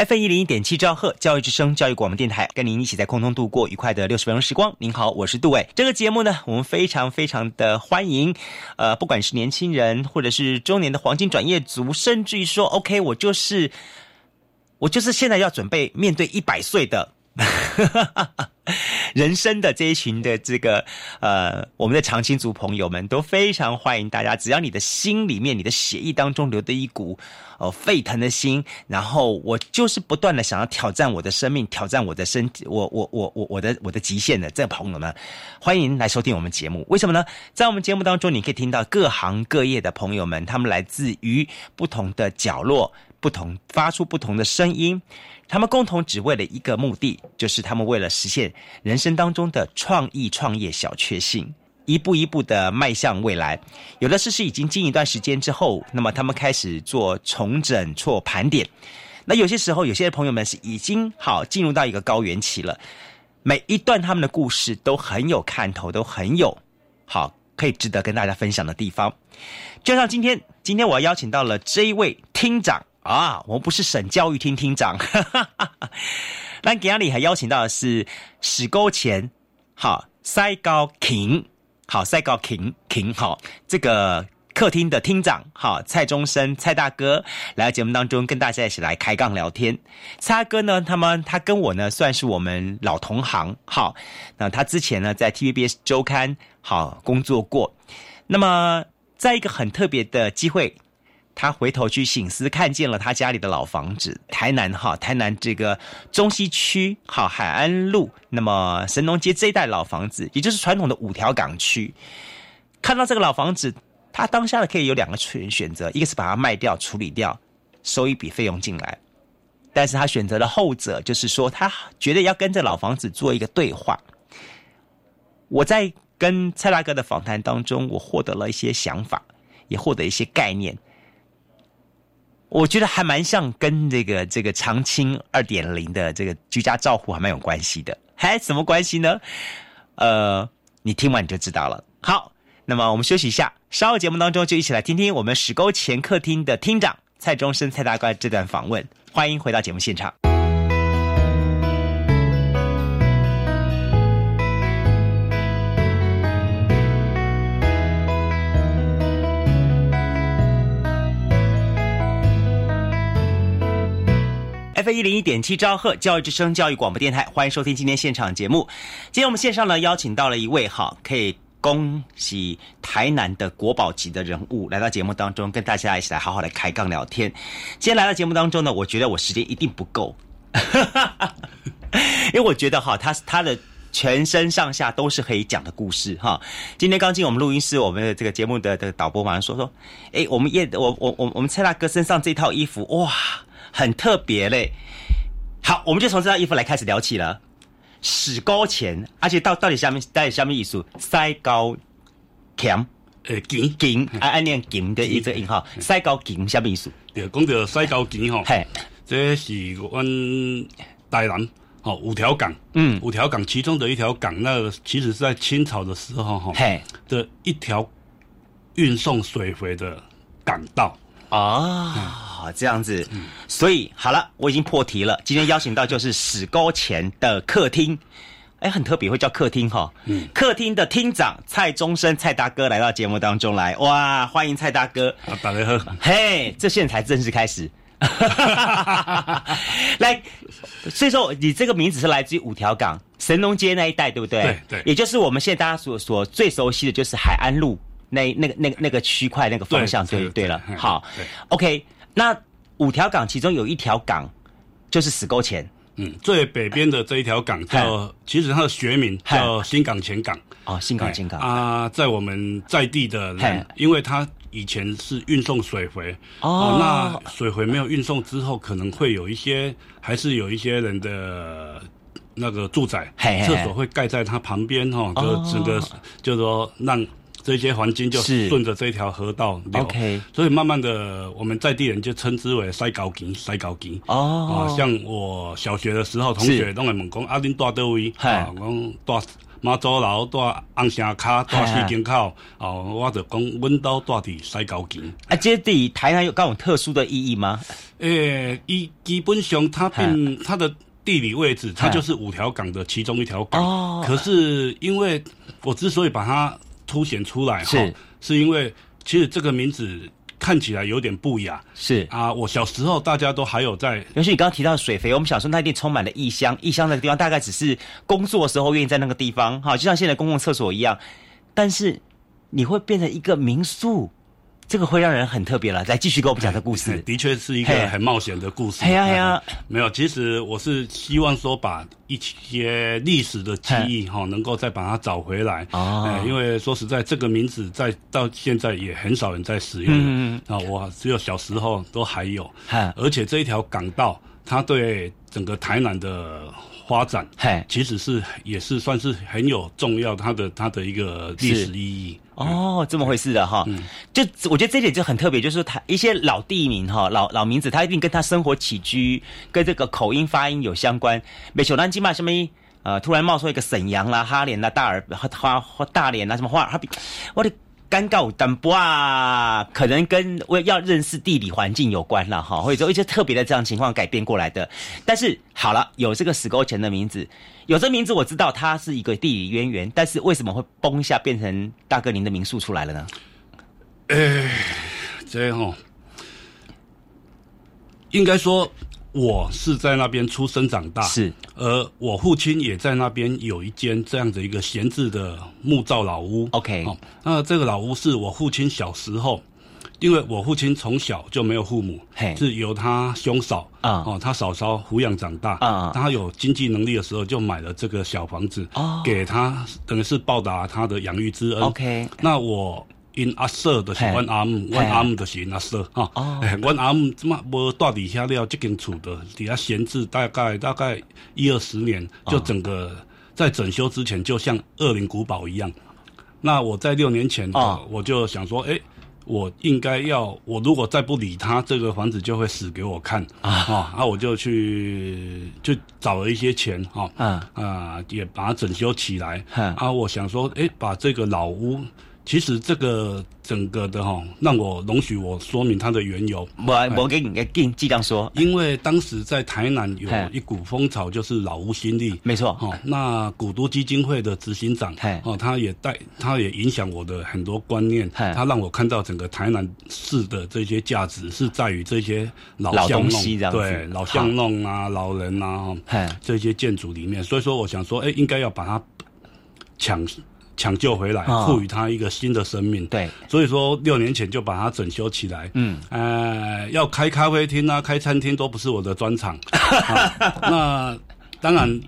F 一零一点七兆赫教育之声教育广播电台，跟您一起在空中度过愉快的六十分钟时光。您好，我是杜伟。这个节目呢，我们非常非常的欢迎，呃，不管是年轻人，或者是中年的黄金转业族，甚至于说，OK，我就是我就是现在要准备面对一百岁的。哈 人生的这一群的这个呃，我们的长青族朋友们都非常欢迎大家。只要你的心里面、你的血液当中流的一股哦沸腾的心，然后我就是不断的想要挑战我的生命，挑战我的身体，我我我我我的我的极限的这朋友们，欢迎来收听我们节目。为什么呢？在我们节目当中，你可以听到各行各业的朋友们，他们来自于不同的角落，不同发出不同的声音。他们共同只为了一个目的，就是他们为了实现人生当中的创意创业小确幸，一步一步的迈向未来。有的是是已经经营一段时间之后，那么他们开始做重整、做盘点。那有些时候，有些朋友们是已经好进入到一个高原期了。每一段他们的故事都很有看头，都很有好可以值得跟大家分享的地方。就像今天，今天我要邀请到了这一位厅长。啊，我不是省教育厅厅长，那给阿里还邀请到的是史沟前好塞高廷，好塞高廷廷好这个客厅的厅长好蔡中生蔡大哥来到节目当中跟大家一起来开杠聊天。蔡大哥呢，他们他跟我呢算是我们老同行，好，那他之前呢在 TVBS 周刊好工作过，那么在一个很特别的机会。他回头去醒思，看见了他家里的老房子，台南哈，台南这个中西区好海安路，那么神农街这一带老房子，也就是传统的五条港区。看到这个老房子，他当下的可以有两个选选择，一个是把它卖掉处理掉，收一笔费用进来，但是他选择了后者，就是说他觉得要跟这老房子做一个对话。我在跟蔡大哥的访谈当中，我获得了一些想法，也获得一些概念。我觉得还蛮像跟这个这个长青二点零的这个居家照护还蛮有关系的，还什么关系呢？呃，你听完你就知道了。好，那么我们休息一下，稍后节目当中就一起来听听我们史沟前客厅的厅长蔡中生蔡大哥这段访问。欢迎回到节目现场。F 一零一点七兆赫教育之声教育广播电台，欢迎收听今天现场节目。今天我们线上呢邀请到了一位哈，可以恭喜台南的国宝级的人物来到节目当中，跟大家一起来好好的开杠聊天。今天来到节目当中呢，我觉得我时间一定不够，因为我觉得哈，他他的全身上下都是可以讲的故事哈。今天刚进我们录音室，我们的这个节目的的导播马上说说，哎，我们叶我我我我们蔡大哥身上这套衣服哇。很特别嘞，好，我们就从这套衣服来开始聊起了。史高前，而且到到底下面到底下面意思？塞高强，呃，金金，按按念金的一个音哈，塞高金下面意思？对，讲到塞高金哈，嘿，这是阮台南哦五条港，嗯，五条港其中的一条港，那其实是在清朝的时候哈，嘿，的一条运送水回的港道。啊，这样子，所以好了，我已经破题了。今天邀请到就是史高前的客厅，哎，很特别，会叫客厅哈。嗯，客厅的厅长蔡中生蔡大哥来到节目当中来，哇，欢迎蔡大哥。大家好，嘿，这现在才正式开始。来，所以说你这个名字是来自于五条港神农街那一带，对不对？对对，也就是我们现在大家所所最熟悉的就是海安路。那那个那个那个区块那个方向对对了，好，OK。那五条港其中有一条港就是死沟前，嗯，最北边的这一条港叫，其实它的学名叫新港前港。哦，新港前港。啊，在我们在地的人，因为它以前是运送水回哦，那水回没有运送之后，可能会有一些，还是有一些人的那个住宅厕所会盖在它旁边哈，就整个就说让。这些环境就顺着这条河道流。所以慢慢的，我们在地人就称之为塞高井，塞高井。哦，啊，像我小学的时候，同学都会问讲，阿恁住倒位？啊，讲住妈祖楼，住红城卡，住西京口。哦，我就讲，阮兜住伫西高井。啊，这地台南有各种特殊的意义吗？诶，伊基本上它并它的地理位置，它就是五条港的其中一条港。哦。可是因为我之所以把它凸显出来，哈是因为其实这个名字。看起来有点不雅，是啊，我小时候大家都还有在，尤其你刚刚提到水肥，我们小时候那一定充满了异乡，异乡那个地方大概只是工作的时候愿意在那个地方，哈，就像现在公共厕所一样，但是你会变成一个民宿。这个会让人很特别了，来继续给我们讲这故事。的确是一个很冒险的故事。哎呀呀，没有，其实我是希望说把一些历史的记忆哈，能够再把它找回来。哦，因为说实在，这个名字在到现在也很少人在使用。嗯啊，我只有小时候都还有。而且这一条港道，它对整个台南的发展，其实是也是算是很有重要它的它的一个历史意义。哦，这么回事的哈，就我觉得这点就很特别，就是他一些老地名哈，老老名字，他一定跟他生活起居跟这个口音发音有相关。美球南京嘛，什么呃，突然冒出一个沈阳啦、哈连啦、大尔花花大连啦，什么花哈我的。尴尬但不啊，可能跟我要认识地理环境有关了哈，或者说一些特别的这样情况改变过来的。但是好了，有这个死沟前的名字，有这名字我知道它是一个地理渊源，但是为什么会崩一下变成大哥您的民宿出来了呢？哎，这样，应该说。我是在那边出生长大，是，而我父亲也在那边有一间这样的一个闲置的木造老屋。OK，哦，那这个老屋是我父亲小时候，因为我父亲从小就没有父母，是由他兄嫂啊，哦，他嫂嫂抚养长大啊。他有经济能力的时候，就买了这个小房子，哦，给他等于是报答他的养育之恩。OK，那我。因阿舍就是阮阿姆，阮阿姆就是因阿舍哈。阮阿姆怎么无住底下了？这间厝的底下闲置大概大概一二十年，就整个在整修之前就像恶灵古堡一样。那我在六年前，我就想说，哎，我应该要，我如果再不理他，这个房子就会死给我看啊！啊，我就去就找了一些钱哈，啊，也把它整修起来。啊，我想说，哎，把这个老屋。其实这个整个的哈，让我容许我说明它的缘由。我我给你尽尽量说，因为当时在台南有一股风潮，就是老屋新力，没错。哈，那古都基金会的执行长，哦，他也带，他也影响我的很多观念。他让我看到整个台南市的这些价值是在于这些老巷弄，对，老巷弄啊，老人啊，这些建筑里面。所以说，我想说，哎，应该要把它抢。抢救回来，赋予它一个新的生命。对，所以说六年前就把它整修起来。嗯，呃，要开咖啡厅啊，开餐厅都不是我的专长。那当然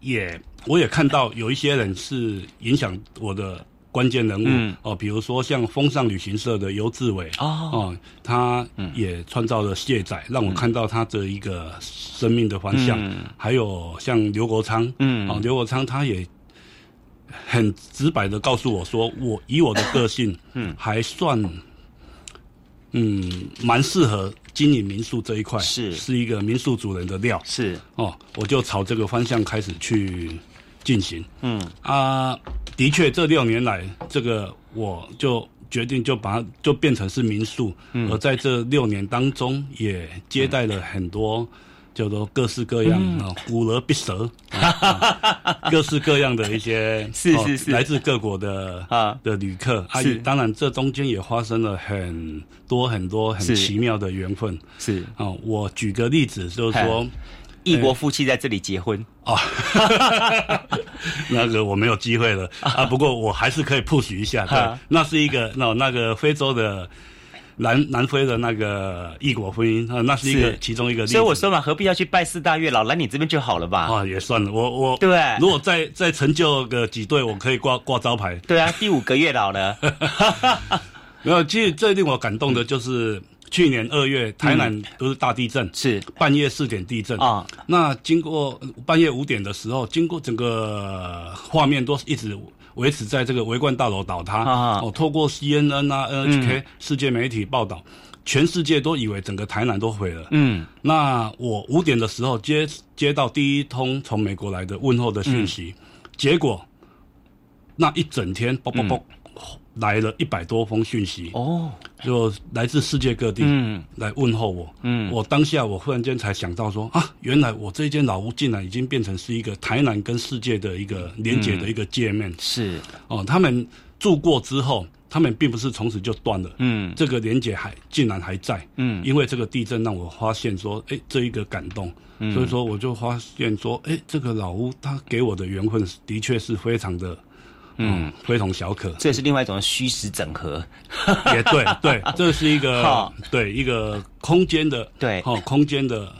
也，我也看到有一些人是影响我的关键人物哦，比如说像风尚旅行社的尤志伟哦，他也创造了卸载，让我看到他的一个生命的方向。还有像刘国昌，嗯，哦，刘国昌他也。很直白的告诉我说，我以我的个性，嗯，还算，嗯，蛮适合经营民宿这一块，是。是一个民宿主人的料，是。哦，我就朝这个方向开始去进行，嗯。啊，的确这六年来，这个我就决定就把它就变成是民宿，嗯，而在这六年当中，也接待了很多。叫做各式各样啊，古而必蛇，各式各样的一些是是是。来自各国的啊。的旅客，是。当然这中间也发生了很多很多很奇妙的缘分，是。啊，我举个例子就是说，异国夫妻在这里结婚。啊，那个我没有机会了。啊，不过我还是可以 push 一下，对，那是一个那那个非洲的。南南非的那个异国婚姻啊，那是一个其中一个例子。所以我说嘛，何必要去拜四大月老，来你这边就好了吧？啊，也算了，我我对，如果再再成就个几对，我可以挂挂招牌。对啊，第五个月老了。没有，其实最令我感动的就是去年二月，台南都是大地震，是半夜四点地震啊。那经过半夜五点的时候，经过整个画面都是一直。维持在这个围观大楼倒塌哦，透过 CNN 啊、NHK 世界媒体报道，全世界都以为整个台南都毁了。嗯，那我五点的时候接接到第一通从美国来的问候的讯息，结果那一整天，啵啵啵。来了一百多封讯息哦，就来自世界各地嗯来问候我。嗯，我当下我忽然间才想到说啊，原来我这间老屋竟然已经变成是一个台南跟世界的一个连接的一个界面。是哦，他们住过之后，他们并不是从此就断了。嗯，这个连接还竟然还在。嗯，因为这个地震让我发现说，哎，这一个感动。所以说我就发现说，哎，这个老屋它给我的缘分的确是非常的。嗯，非同小可，这也是另外一种虚实整合，也对对，这是一个对一个空间的对。哦，空间的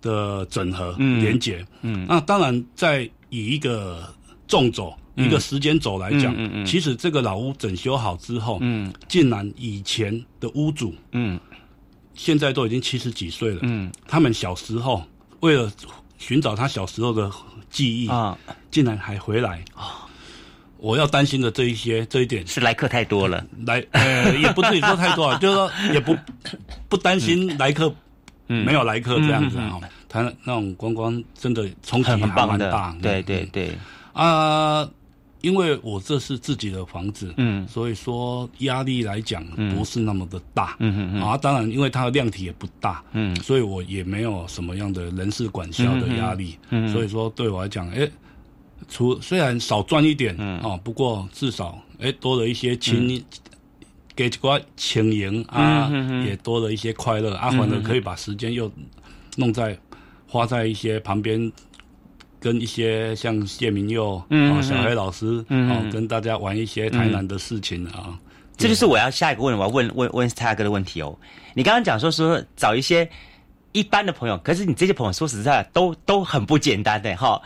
的整合连接。嗯，那当然，在以一个纵轴一个时间轴来讲，嗯嗯，其实这个老屋整修好之后，嗯，竟然以前的屋主，嗯，现在都已经七十几岁了，嗯，他们小时候为了寻找他小时候的记忆啊，竟然还回来。啊。我要担心的这一些这一点。是来客太多了，来呃也不至于说太多啊，就是说也不不担心来客没有来客这样子啊，他那种观光真的冲击还蛮大，对对对啊，因为我这是自己的房子，嗯，所以说压力来讲不是那么的大，嗯嗯啊，当然因为它的量体也不大，嗯，所以我也没有什么样的人事管销的压力，嗯，所以说对我来讲，哎。除虽然少赚一点，嗯哦，不过至少哎多了一些轻，给几块轻盈啊，也多了一些快乐。阿环呢可以把时间又弄在花在一些旁边，跟一些像谢明佑啊、小黑老师啊，跟大家玩一些台南的事情啊。这就是我要下一个问，我要问问问泰哥的问题哦。你刚刚讲说说找一些一般的朋友，可是你这些朋友说实在都都很不简单的哈，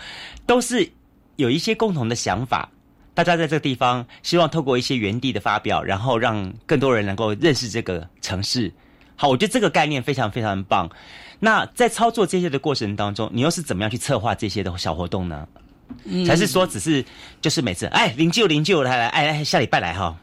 都是。有一些共同的想法，大家在这个地方希望透过一些原地的发表，然后让更多人能够认识这个城市。好，我觉得这个概念非常非常棒。那在操作这些的过程当中，你又是怎么样去策划这些的小活动呢？还是说只是就是每次哎灵柩灵柩来来哎哎下礼拜来哈？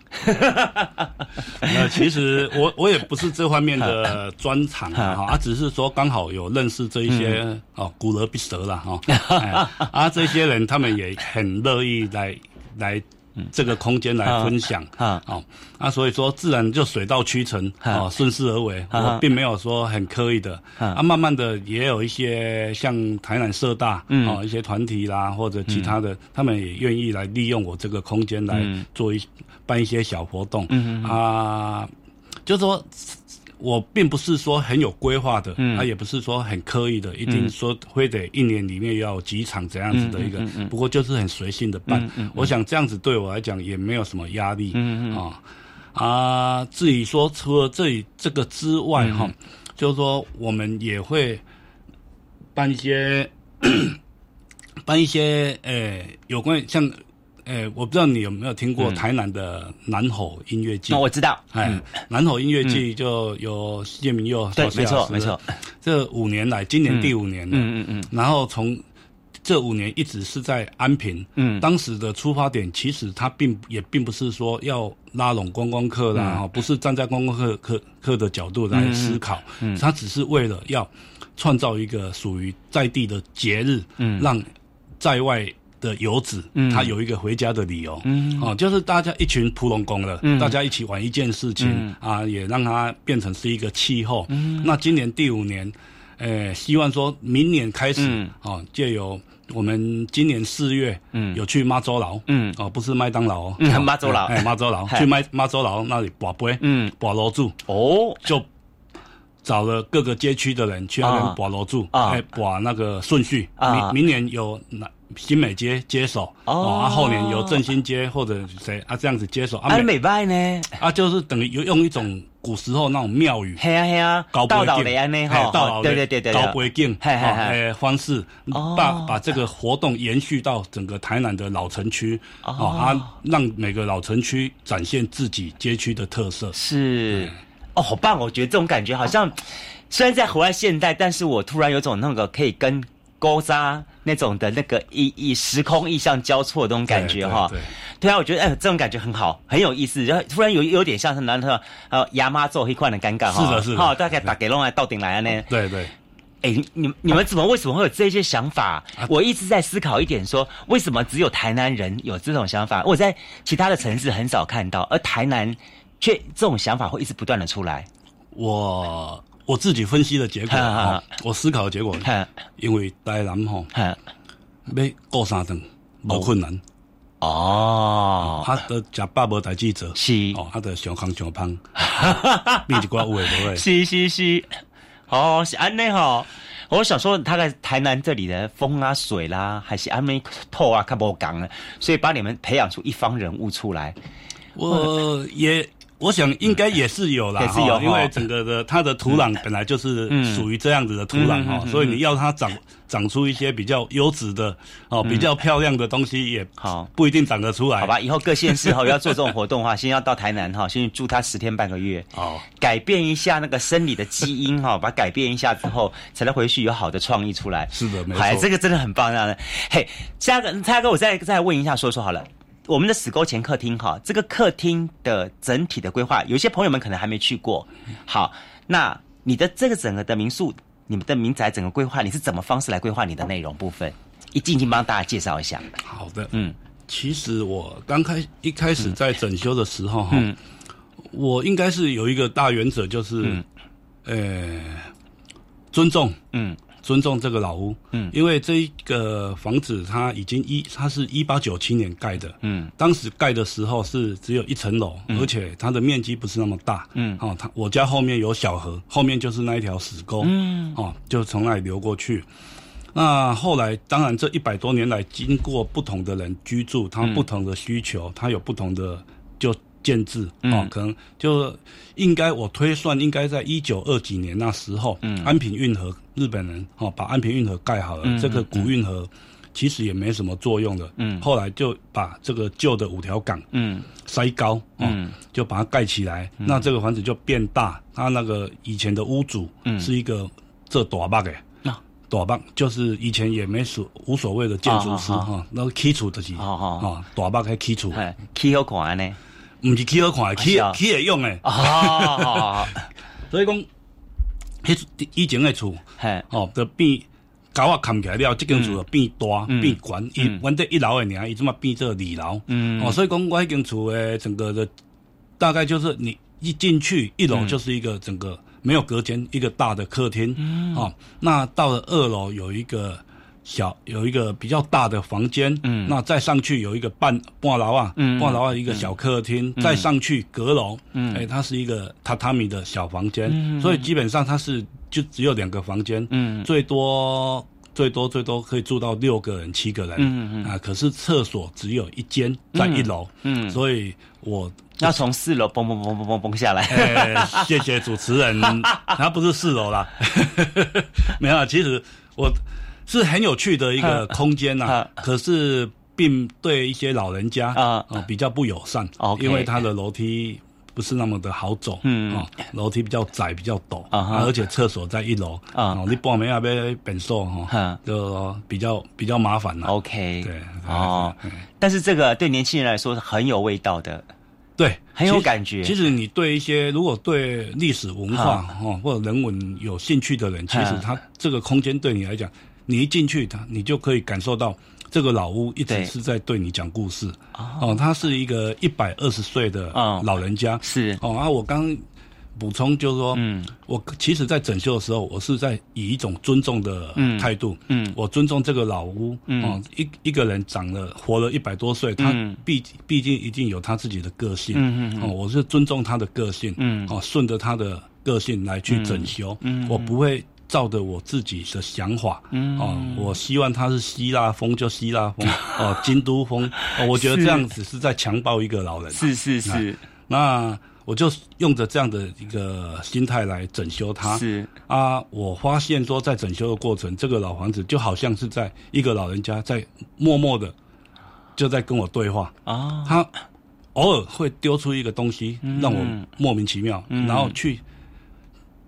那 其实我我也不是这方面的专长 哈，啊只是说刚好有认识这一些哦古人必蛇了哈，啊这些人他们也很乐意来来。这个空间来分享。啊，哦，啊，所以说自然就水到渠成啊，顺势而为，我并没有说很刻意的。啊，慢慢的也有一些像台南社大啊一些团体啦，或者其他的，他们也愿意来利用我这个空间来做一办一些小活动。啊，就说。我并不是说很有规划的，他也不是说很刻意的，一定说非得一年里面要几场这样子的一个，不过就是很随性的办。我想这样子对我来讲也没有什么压力啊啊。至于说除了这这个之外哈，就是说我们也会办一些 办一些呃有关像。哎，我不知道你有没有听过台南的南吼音乐季？那我知道，哎，南吼音乐季就有谢明佑对，没错，没错。这五年来，今年第五年了，嗯嗯嗯。然后从这五年一直是在安平，嗯，当时的出发点其实他并也并不是说要拉拢观光客啦，哈，不是站在观光客客客的角度来思考，嗯，他只是为了要创造一个属于在地的节日，嗯，让在外。的游子，嗯。他有一个回家的理由，嗯。哦，就是大家一群普龙工的，大家一起玩一件事情啊，也让它变成是一个气候。嗯。那今年第五年，呃，希望说明年开始，哦，借由我们今年四月，嗯，有去妈祖楼，嗯，哦，不是麦当劳哦，妈祖楼，哎，妈祖楼，去麦妈祖楼那里把杯，嗯，把楼住，哦，就找了各个街区的人去那边把楼住，哎，把那个顺序，明明年有那。新美街接手哦，啊，后年由振兴街或者谁啊这样子接手啊，美拜呢？啊，就是等于用一种古时候那种庙宇，嘿啊嘿啊，高道道的安呢哈，对对对对，高规境，嘿嘿嘿，方式把把这个活动延续到整个台南的老城区啊，让每个老城区展现自己街区的特色，是。哦，好棒！我觉得这种感觉好像虽然在活在现代，但是我突然有种那个可以跟高沙。那种的那个意意时空意象交错的那种感觉哈。对，对啊，我觉得哎，这种感觉很好，很有意思。然后突然有有点像是男的呃牙妈做黑块的尴尬哈。是的，是的。好，大概打给弄来到顶来了呢。对对。哎，你你们怎么为什么会有这些想法？我一直在思考一点，说为什么只有台南人有这种想法？我在其他的城市很少看到，而台南却这种想法会一直不断的出来。我我自己分析的结果，我思考的结果，因为台南吼，要过三顿无困难。哦，他的食饱无代志做，是。哦，他的上康上胖，变一挂有诶无诶，是是是。哦，是安内吼，我想说，大概台南这里的风啊、水啦，还是安内透啊，看不讲了，所以把你们培养出一方人物出来，我也。我想应该也是有啦，也是有因为整个的它的土壤本来就是属于这样子的土壤哈，所以你要它长长出一些比较优质的哦，比较漂亮的东西也好不一定长得出来。好吧，以后各县市哈要做这种活动的话，先要到台南哈，先住它十天半个月，哦，改变一下那个生理的基因哈，把它改变一下之后，才能回去有好的创意出来。是的，没错，这个真的很棒。这样的，嘿，嘉哥，嘉哥，我再再问一下，说说好了。我们的死沟前客厅哈，这个客厅的整体的规划，有些朋友们可能还没去过。好，那你的这个整个的民宿，你们的民宅整个规划，你是怎么方式来规划你的内容部分？一静静帮大家介绍一下。好的，嗯，其实我刚开一开始在整修的时候哈，我应该是有一个大原则，就是，呃，尊重，嗯。尊重这个老屋，嗯，因为这一个房子它已经一，它是一八九七年盖的，嗯，当时盖的时候是只有一层楼，而且它的面积不是那么大，嗯，哦，它我家后面有小河，后面就是那一条死沟，嗯，哦，就从那里流过去。那后来当然这一百多年来，经过不同的人居住，他不同的需求，他有不同的就。建制哦，可能就应该我推算，应该在一九二几年那时候，安平运河日本人哦把安平运河盖好了，这个古运河其实也没什么作用的，嗯，后来就把这个旧的五条港嗯。塞高嗯。就把它盖起来，那这个房子就变大，它那个以前的屋主是一个这大坝的，那大坝就是以前也没所无所谓的建筑师哈，那个基础的是啊大坝还基础，基好看呢。唔是起好看，起起会用诶。所以讲，迄以前诶厝，哦，就变高啊，看起来了，即间厝就变大变悬。伊阮这一楼诶，尔伊怎么变做二楼？嗯，哦，所以讲我迄间厝诶，整个的大概就是你一进去一楼就是一个整个没有隔间，一个大的客厅。嗯，哦，那到了二楼有一个。小有一个比较大的房间，嗯，那再上去有一个半半楼啊，嗯，半楼啊一个小客厅，再上去阁楼，嗯，哎，它是一个榻榻米的小房间，嗯，所以基本上它是就只有两个房间，嗯，最多最多最多可以住到六个人七个人，嗯嗯。啊，可是厕所只有一间在一楼，嗯，所以我要从四楼蹦蹦蹦蹦蹦蹦下来，谢谢主持人，他不是四楼啦，没有，其实我。是很有趣的一个 空间 呐，可是并对一些老人家啊比较不友善，因为它的楼梯不是那么的好走，嗯。啊，楼梯比较窄比较陡啊，而且厕所在一楼啊，你报名要不要本寿哈，就比较比较麻烦了。OK，对哦，但是这个对年轻人来说是很有味道的，对，很有感觉。其实你对一些如果对历史文化哈或者人文有兴趣的人，其实他这个空间对你来讲。你一进去，他你就可以感受到这个老屋一直是在对你讲故事。哦，他是一个一百二十岁的老人家。是。哦，啊，我刚补充就是说，嗯，我其实，在整修的时候，我是在以一种尊重的态度，嗯，我尊重这个老屋，嗯，一一个人长了活了一百多岁，他毕毕竟一定有他自己的个性，嗯嗯，哦，我是尊重他的个性，嗯，哦，顺着他的个性来去整修，嗯，我不会。照着我自己的想法，哦，我希望它是希腊风就希腊风，哦，京都风，我觉得这样子是在强暴一个老人。是是是，那我就用着这样的一个心态来整修它。是啊，我发现说在整修的过程，这个老房子就好像是在一个老人家在默默的就在跟我对话啊。他偶尔会丢出一个东西让我莫名其妙，然后去。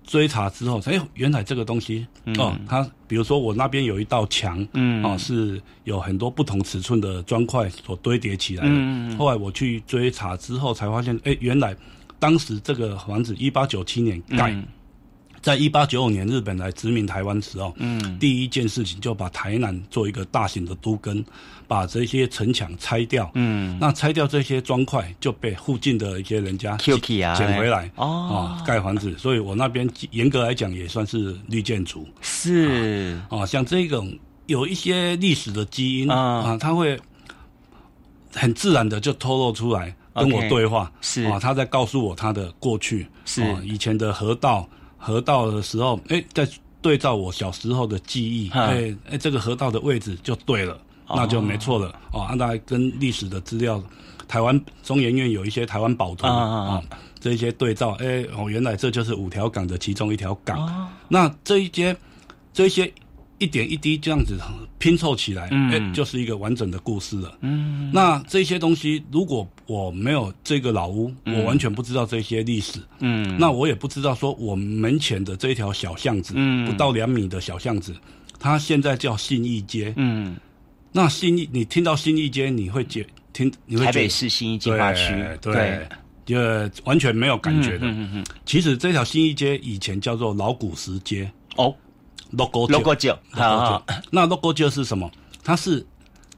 追查之后，哎，原来这个东西哦，它比如说我那边有一道墙，嗯，哦，是有很多不同尺寸的砖块所堆叠起来的。嗯后来我去追查之后，才发现，哎，原来当时这个房子一八九七年盖。在一八九五年日本来殖民台湾时候，嗯，第一件事情就把台南做一个大型的都根，把这些城墙拆掉，嗯，那拆掉这些砖块就被附近的一些人家捡回来，哦，盖房子。所以我那边严格来讲也算是绿建筑，是啊，像这种有一些历史的基因啊，他会很自然的就透露出来跟我对话，是啊，他在告诉我他的过去，是以前的河道。河道的时候，哎，在对照我小时候的记忆，哎哎，这个河道的位置就对了，那就没错了哦。按照跟历史的资料，台湾中研院有一些台湾宝图啊，这一些对照，哎哦，原来这就是五条港的其中一条港。那这一些，这一些。一点一滴这样子拼凑起来，哎，就是一个完整的故事了。嗯，那这些东西，如果我没有这个老屋，我完全不知道这些历史。嗯，那我也不知道说我门前的这一条小巷子，不到两米的小巷子，它现在叫信义街。嗯，那新义，你听到新义街，你会觉听，你会台北市新义计划区，对，就完全没有感觉的。嗯嗯，其实这条新义街以前叫做老古石街。哦。logo logo 酒，好，那 logo 酒是什么？它是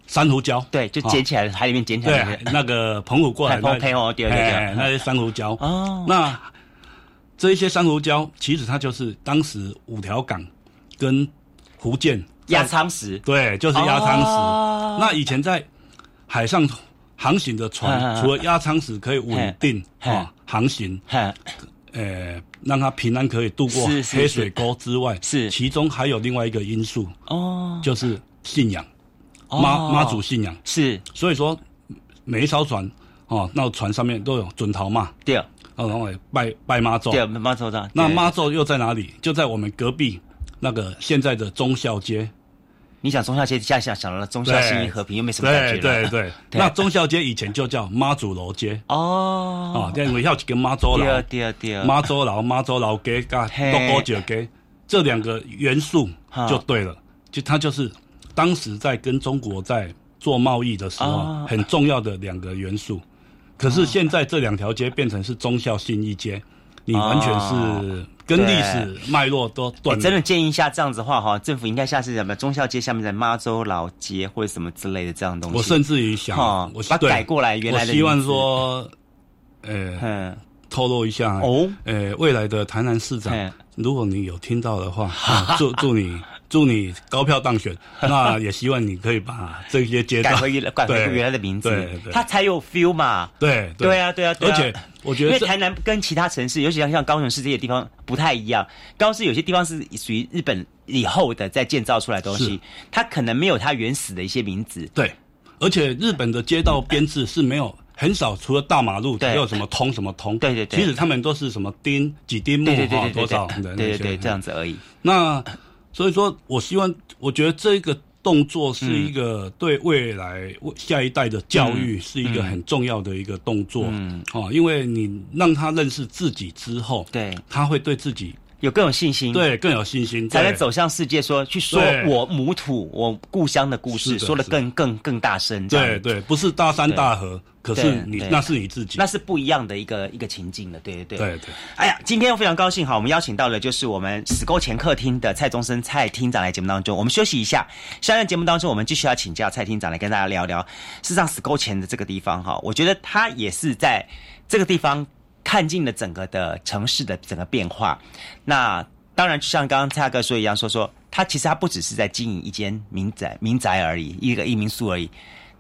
珊瑚礁，对，就捡起来，海里面捡起来。对，那个澎湖过来，澎澎哦，对对对，那些珊瑚礁。哦，那这一些珊瑚礁，其实它就是当时五条港跟福建压舱石，对，就是压舱石。那以前在海上航行的船，除了压舱石可以稳定啊航行。呃，让他平安可以度过黑水沟之外，是。其中还有另外一个因素哦，就是信仰，妈妈祖信仰。是，所以说每一艘船哦，那船上面都有准头嘛，对，然后拜拜妈祖，对，妈祖的，那妈祖又在哪里？就在我们隔壁那个现在的忠孝街。你想忠孝街，下下想到了忠孝新义和平，又没什么感觉对对对，那忠孝街以前就叫妈祖楼街。哦，啊，因为要去跟妈祖楼，妈祖楼、妈祖楼街、加多高酒街。这两个元素就对了，就它就是当时在跟中国在做贸易的时候很重要的两个元素。可是现在这两条街变成是忠孝新义街，你完全是。跟历史脉络都断。真的建议一下这样子的话哈，政府应该下次什么忠孝街下面的妈州老街或者什么之类的这样东西。我甚至于想，我把改过来原来的。希望说，呃，透露一下哦，呃，未来的台南市长，如果你有听到的话，祝祝你。祝你高票当选，那也希望你可以把这些街道改回 改回原来的名字，对对，它才有 feel 嘛。对对啊对啊，而且我觉得，因为台南跟其他城市，尤其像像高雄市这些地方不太一样，高雄市有些地方是属于日本以后的在建造出来东西，它可能没有它原始的一些名字。对，而且日本的街道编制是没有很少，除了大马路，没有什么通什么通。对对对，其实他们都是什么丁几丁木哈多少的，对对对，这样子而已。那。所以说，我希望，我觉得这个动作是一个对未来下一代的教育是一个很重要的一个动作，嗯，哦，因为你让他认识自己之后，对，他会对自己有更有信心，对，更有信心，才能走向世界，说去说我母土、我故乡的故事，说的。更更更大声，对对，不是大山大河。可是你那是你自己，那是不一样的一个一个情境的，对对对。对对。哎呀，今天非常高兴哈，我们邀请到的就是我们史沟前客厅的蔡宗生蔡厅长来节目当中，我们休息一下，下面节目当中我们继续要请教蔡厅长来跟大家聊聊，事实上死沟前的这个地方哈，我觉得他也是在这个地方看尽了整个的城市的整个变化。那当然就像刚刚蔡大哥说一样，说说他其实他不只是在经营一间民宅民宅而已，一个一民宿而已。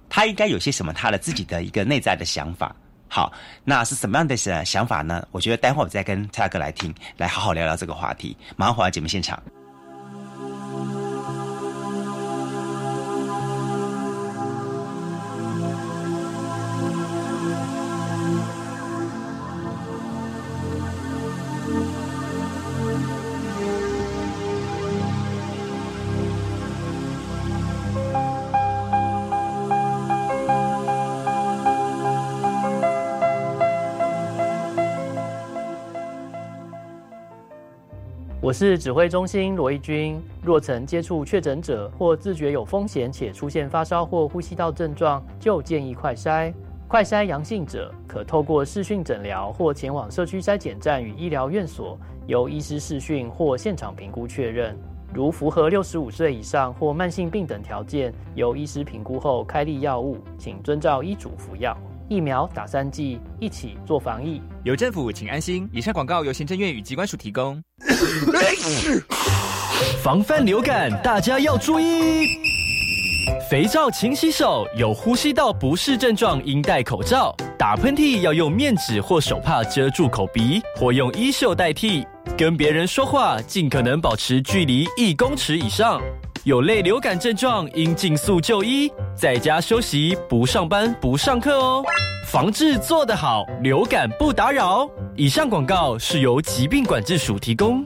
他应该有些什么？他的自己的一个内在的想法。好，那是什么样的想想法呢？我觉得待会儿我再跟蔡大哥来听，来好好聊聊这个话题。马上回到节目现场。我是指挥中心罗义军。若曾接触确诊者或自觉有风险且出现发烧或呼吸道症状，就建议快筛。快筛阳性者可透过视讯诊疗或前往社区筛检站与医疗院所，由医师视讯或现场评估确认。如符合六十五岁以上或慢性病等条件，由医师评估后开立药物，请遵照医嘱服药。疫苗打三剂，一起做防疫。有政府，请安心。以上广告由行政院与机关署提供。防范流感，大家要注意。肥皂勤洗手，有呼吸道不适症状应戴口罩。打喷嚏要用面纸或手帕遮住口鼻，或用衣袖代替。跟别人说话，尽可能保持距离一公尺以上。有类流感症状，应尽速就医，在家休息，不上班，不上课哦。防治做得好，流感不打扰。以上广告是由疾病管制署提供。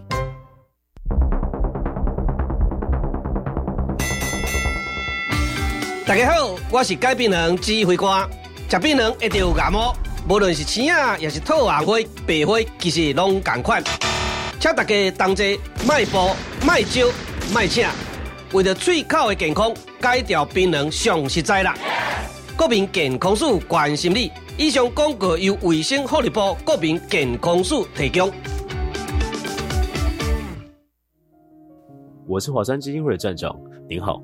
大家好，我是改病人指挥官。食病人一定有感冒，无论是青啊，也是透红灰、白灰，其实拢同款。请大家同齐，迈步、迈招、迈请。为了嘴口的健康，戒掉槟榔上实在啦。国民健康署关心你。以上广告由卫生福利部国民健康署提供。我是华山基金会的站长，您好。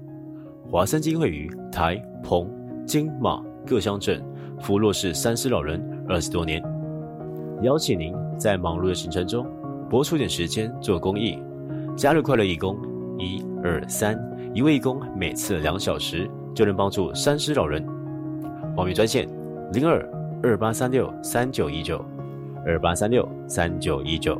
华山基金会于台、澎、金、马各乡镇扶弱势三失老人二十多年，邀请您在忙碌的行程中拨出点时间做公益，加入快乐义工。一二三，一位义工每次两小时就能帮助三失老人。报名专线：零二二八三六三九一九二八三六三九一九。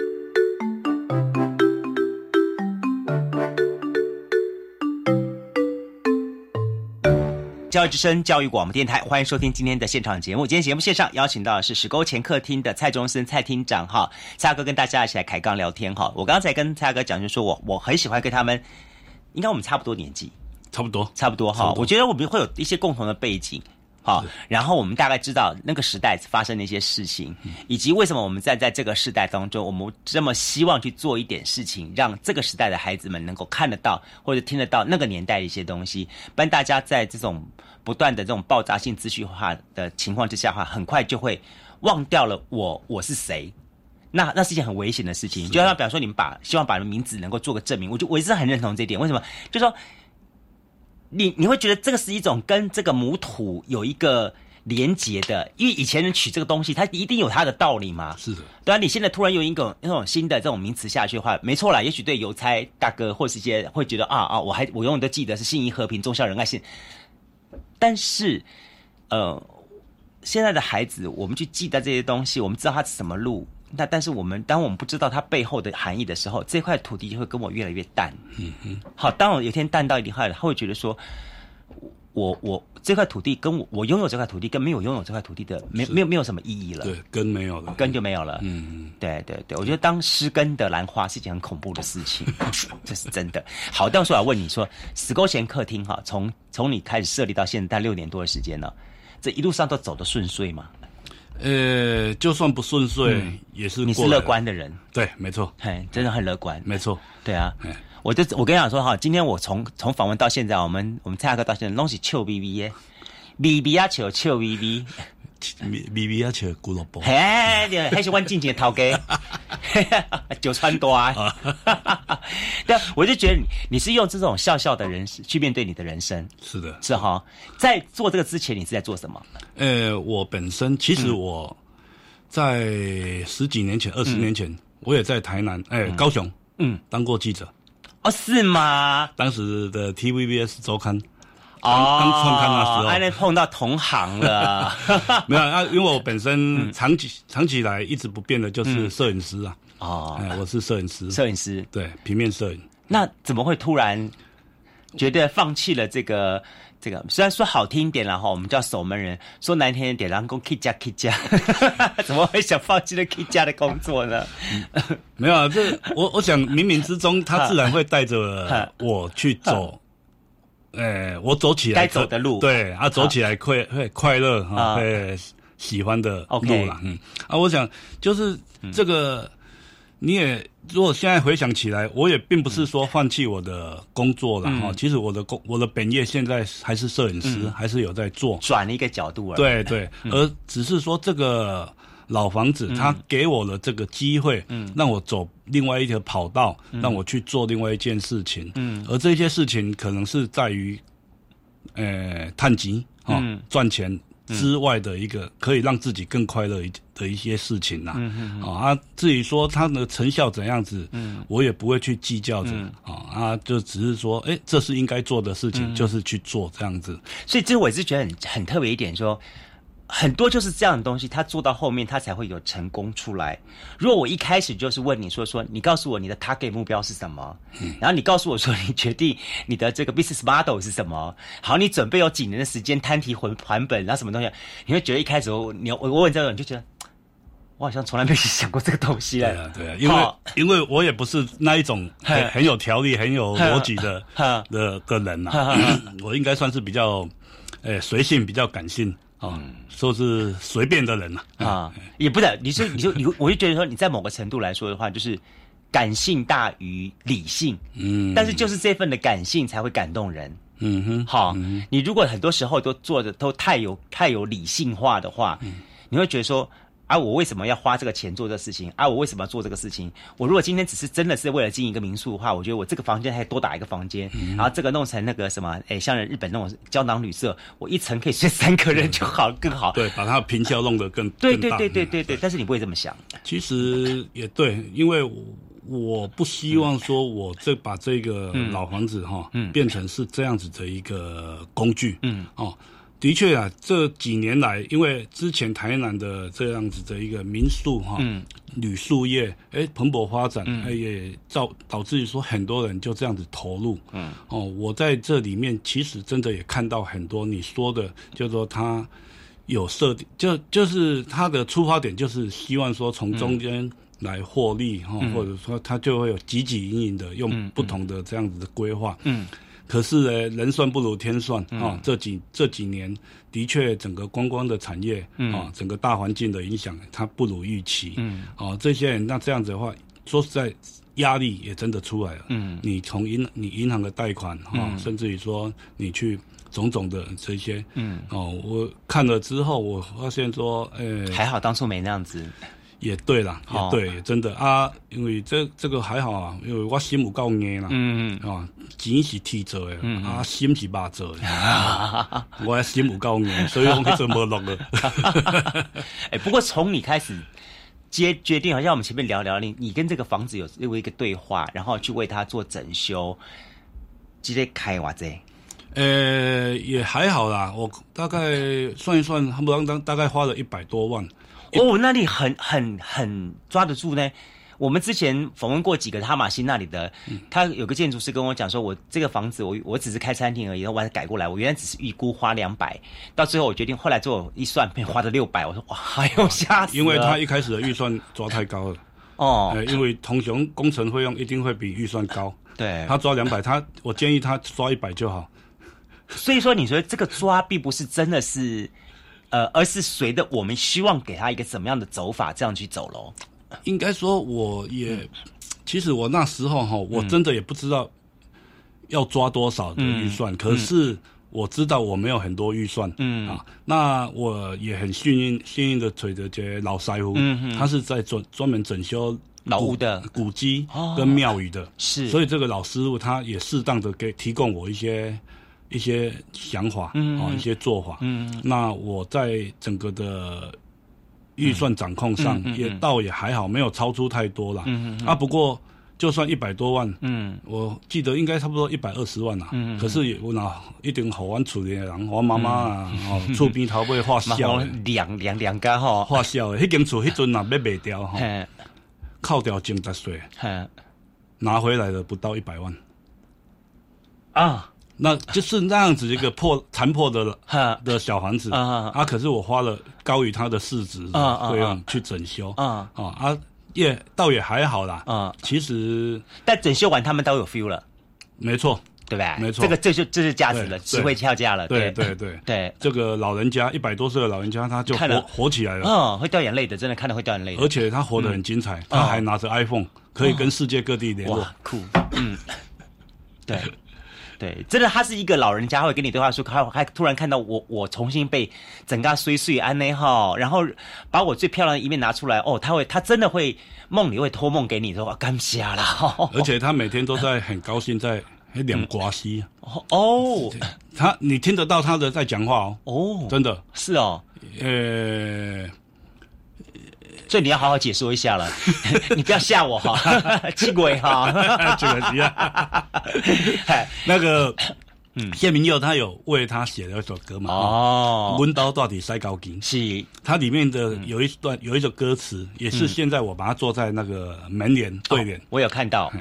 教育之声，教育广播电台，欢迎收听今天的现场节目。今天节目线上邀请到的是石沟前客厅的蔡中森蔡厅长哈，蔡哥跟大家一起来开杠聊天哈。我刚才跟蔡哥讲，就说我我很喜欢跟他们，应该我们差不多年纪，差不多差不多哈。我觉得我们会有一些共同的背景。好，然后我们大概知道那个时代发生的一些事情，以及为什么我们在在这个时代当中，我们这么希望去做一点事情，让这个时代的孩子们能够看得到或者听得到那个年代的一些东西。不然大家在这种不断的这种爆炸性资讯化的情况之下，话很快就会忘掉了我我是谁。那那是一件很危险的事情。就像比方说，你们把希望把名字能够做个证明，我就我一直很认同这一点。为什么？就说。你你会觉得这个是一种跟这个母土有一个连结的，因为以前人取这个东西，它一定有它的道理嘛。是的，对啊，你现在突然用一种那种新的这种名词下去的话，没错啦。也许对邮差大哥或是一些会觉得啊啊，我还我永远都记得是信义和平忠孝仁爱信，但是呃，现在的孩子，我们去记得这些东西，我们知道他什么路。那但是我们当我们不知道它背后的含义的时候，这块土地就会跟我越来越淡。嗯嗯。好，当我有天淡到一定后，他会觉得说，我我这块土地跟我我拥有这块土地跟没有拥有这块土地的没没有没有什么意义了。对，根没有了，根就没有了。嗯嗯。对对对，我觉得当失根的兰花是一件很恐怖的事情，这是真的。好，到时候我要问你说，石沟前客厅哈，从从你开始设立到现在六年多的时间了，这一路上都走得顺遂吗？呃，就算不顺遂，也是你是乐观的人，对，没错，嘿，真的很乐观，没错，对啊，我就我跟你讲说哈，今天我从从访问到现在，我们我们蔡哥到现在拢是笑眯眯耶，，B B 啊笑笑眯眯。咪咪咪要吃胡萝卜，嘿，还是万金钱掏给，九川多啊。对，我就觉得你你是用这种笑笑的人去面对你的人生，是的，是哈。在做这个之前，你是在做什么？呃，我本身其实我在十几年前、二十年前，我也在台南，哎，高雄，嗯，当过记者。哦，是吗？当时的 TVBS 周刊。刚刚创刊的时候，还能碰到同行了。没有啊，因为我本身长期长期以来一直不变的就是摄影师啊。哦，我是摄影师。摄影师对平面摄影。那怎么会突然觉得放弃了这个这个？虽然说好听一点了哈，我们叫守门人；说难听一点，然后 K 家 K 家，怎么会想放弃了 K 家的工作呢？没有啊，这 我我想冥冥之中，他自然会带着我去走。哎，我走起来该走的路，对啊，走起来会会快乐啊，会喜欢的路了，嗯。啊，我想就是这个，你也如果现在回想起来，我也并不是说放弃我的工作了哈，其实我的工我的本业现在还是摄影师，还是有在做，转了一个角度而已，对对，而只是说这个。老房子，他给我了这个机会，嗯让我走另外一条跑道，让我去做另外一件事情。嗯，而这些事情可能是在于，呃，探级啊，赚钱之外的一个可以让自己更快乐一的一些事情呐。嗯啊，至于说它的成效怎样子，嗯，我也不会去计较着。啊啊，就只是说，哎，这是应该做的事情，就是去做这样子。所以，这我是觉得很很特别一点说。很多就是这样的东西，他做到后面，他才会有成功出来。如果我一开始就是问你说说，你告诉我你的 target 目标是什么，然后你告诉我说你决定你的这个 business model 是什么，好，你准备有几年的时间摊提还还本，然后什么东西，你会觉得一开始我你我问这种，你就觉得我好像从来没有想过这个东西对啊，对啊，因为因为我也不是那一种很很有条理、很有逻辑的的的人呐，我应该算是比较诶随性、比较感性。啊，说是随便的人呐，啊，也不是，你是你就你，我就觉得说你在某个程度来说的话，就是感性大于理性，嗯，但是就是这份的感性才会感动人，嗯哼，好，你如果很多时候都做的都太有太有理性化的话，你会觉得说。啊，我为什么要花这个钱做这个事情？啊，我为什么要做这个事情？我如果今天只是真的是为了经营一个民宿的话，我觉得我这个房间还多打一个房间，然后这个弄成那个什么，哎，像日本那种胶囊旅社，我一层可以睡三个人就好，更好。对，把它平效弄得更对对对对对对。但是你不会这么想。其实也对，因为我不希望说我这把这个老房子哈，变成是这样子的一个工具。嗯哦。的确啊，这几年来，因为之前台南的这样子的一个民宿哈，旅宿业哎蓬勃发展，哎也造导致于说很多人就这样子投入。嗯，哦，我在这里面其实真的也看到很多你说的，就是说他有设定，就就是他的出发点就是希望说从中间来获利哈，或者说他就会有积极营营的用不同的这样子的规划。嗯。可是呢，人算不如天算啊！这几这几年的确，整个观光的产业啊，整个大环境的影响，它不如预期。嗯，哦，这些人那这样子的话，说实在，压力也真的出来了。嗯，你从银你银行的贷款哈，甚至于说你去种种的这些，嗯，哦，我看了之后，我发现说，呃，还好当初没那样子。也对啦，也对，真的啊，因为这这个还好啊，因为我心有够硬啦，嗯嗯，啊，钱是天做的，啊，心是肉做的，我心有够硬，所以我可以做无落了。哎，不过从你开始接决定，好像我们前面聊聊，你你跟这个房子有有一个对话，然后去为它做整修，直接开哇这？呃，也还好啦，我大概算一算，不多大概花了一百多万。哦，那里很很很抓得住呢。我们之前访问过几个哈马西那里的，他有个建筑师跟我讲说，我这个房子我我只是开餐厅而已，然后我改过来，我原来只是预估花两百，到最后我决定后来做一算，被花了六百。我说哇，还有吓死！因为他一开始的预算抓太高了哦，因为同雄工程费用一定会比预算高。对，他抓两百，他我建议他抓一百就好。所以说，你说这个抓并不是真的是。呃，而是随着我们希望给他一个怎么样的走法，这样去走喽。应该说，我也其实我那时候哈，我真的也不知道要抓多少的预算。可是我知道我没有很多预算，嗯。啊，那我也很幸运，幸运的腿着这老师傅，嗯他是在专专门整修老屋的。古迹跟庙宇的，是，所以这个老师傅他也适当的给提供我一些。一些想法，嗯，啊，一些做法，嗯，那我在整个的预算掌控上也倒也还好，没有超出太多了，嗯嗯啊，不过就算一百多万，嗯，我记得应该差不多一百二十万呐。嗯可是我那一定好玩处理的人，我妈妈啊，哦，厝边头尾花销，两两两家哈，花销的，迄间厝迄阵啊要卖掉哈，扣掉净值税，拿回来的不到一百万。啊。那就是那样子一个破残破的 的小房子啊啊！可是我花了高于它的市值费用去整修啊啊啊！也倒也还好啦啊！其实但整修完他们都有 feel 了，没错，对吧？没错，这个这就这是价值了，值回跳价了。对对对对，这个老人家一百多岁的老人家，他就活活起来了，嗯，会掉眼泪的，真的看到会掉眼泪。而且他活得很精彩，他还拿着 iPhone 可以跟世界各地联络，酷，嗯，对。对，真的，他是一个老人家，会跟你对话说，还还突然看到我，我重新被整个碎碎安内哈，然后把我最漂亮的一面拿出来，哦，他会，他真的会梦里会托梦给你，说干瞎了，而且他每天都在很高兴在两瓜西 哦，他你听得到他的在讲话哦，哦，真的。是哦，呃。所以你要好好解说一下了，你不要吓我哈，气鬼哈，这个一样。那个，嗯，谢明佑他有为他写了一首歌嘛？哦，温刀到底塞高金？是，它里面的有一段有一首歌词，也是现在我把它做在那个门帘对联，我有看到，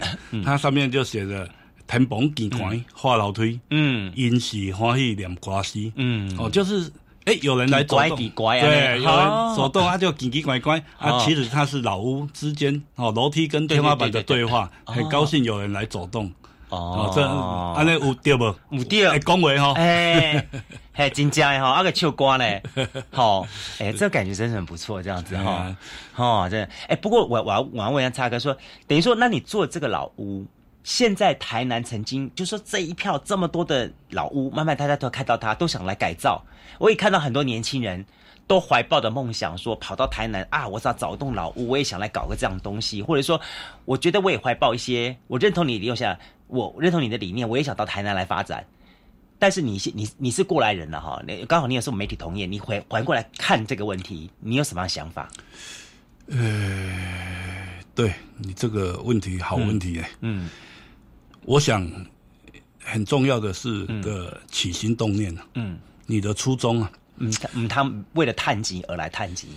它上面就写着“天崩地关画楼梯”，嗯，因喜欢喜念瓜西，嗯，哦，就是。哎，有人来走动，对，有人走动，他就奇奇怪怪啊。其实他是老屋之间哦，楼梯跟天花板的对话，很高兴有人来走动。哦，这安尼有对不？有对，恭维哈。哎，嘿，真正的哈，那个秋瓜嘞，好，哎，这感觉真是很不错，这样子哈，哦，这，哎，不过我我要我要问一下叉哥，说等于说，那你做这个老屋？现在台南曾经就说这一票这么多的老屋，慢慢大家都看到它，都想来改造。我也看到很多年轻人都怀抱的梦想，说跑到台南啊，我要找一栋老屋，我也想来搞个这样东西。或者说，我觉得我也怀抱一些，我认同你留下，我认同你的理念，我也想到台南来发展。但是你你你是过来人了哈，你刚好你也是媒体同业，你回回过来看这个问题，你有什么想法？呃，对你这个问题好问题哎，嗯。我想很重要的是个起心动念嗯，你的初衷啊，嗯嗯，他为了探级而来探级，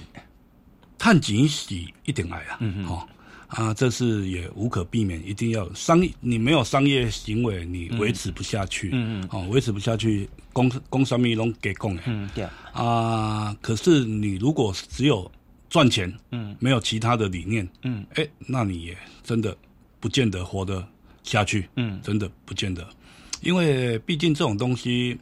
探级是一定来啊，嗯嗯，哦啊，这是也无可避免，一定要商业你没有商业行为，你维持不下去，嗯嗯，哦，维持不下去，公工商咪拢给供嗯对。啊，可是你如果只有赚钱，嗯，没有其他的理念，嗯，哎，那你也真的不见得活得。下去，嗯，真的不见得，因为毕竟这种东西，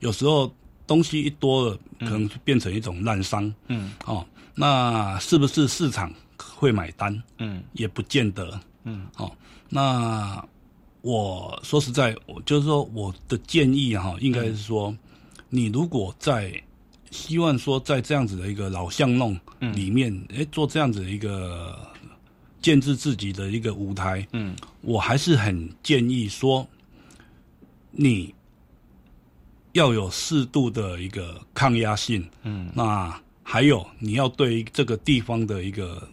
有时候东西一多了，可能变成一种烂商，嗯，哦，那是不是市场会买单？嗯，也不见得，嗯，哦，那我说实在，我就是说我的建议哈，应该是说，你如果在希望说在这样子的一个老巷弄里面，哎，做这样子的一个。建制自己的一个舞台，嗯，我还是很建议说，你要有适度的一个抗压性，嗯，那还有你要对这个地方的一个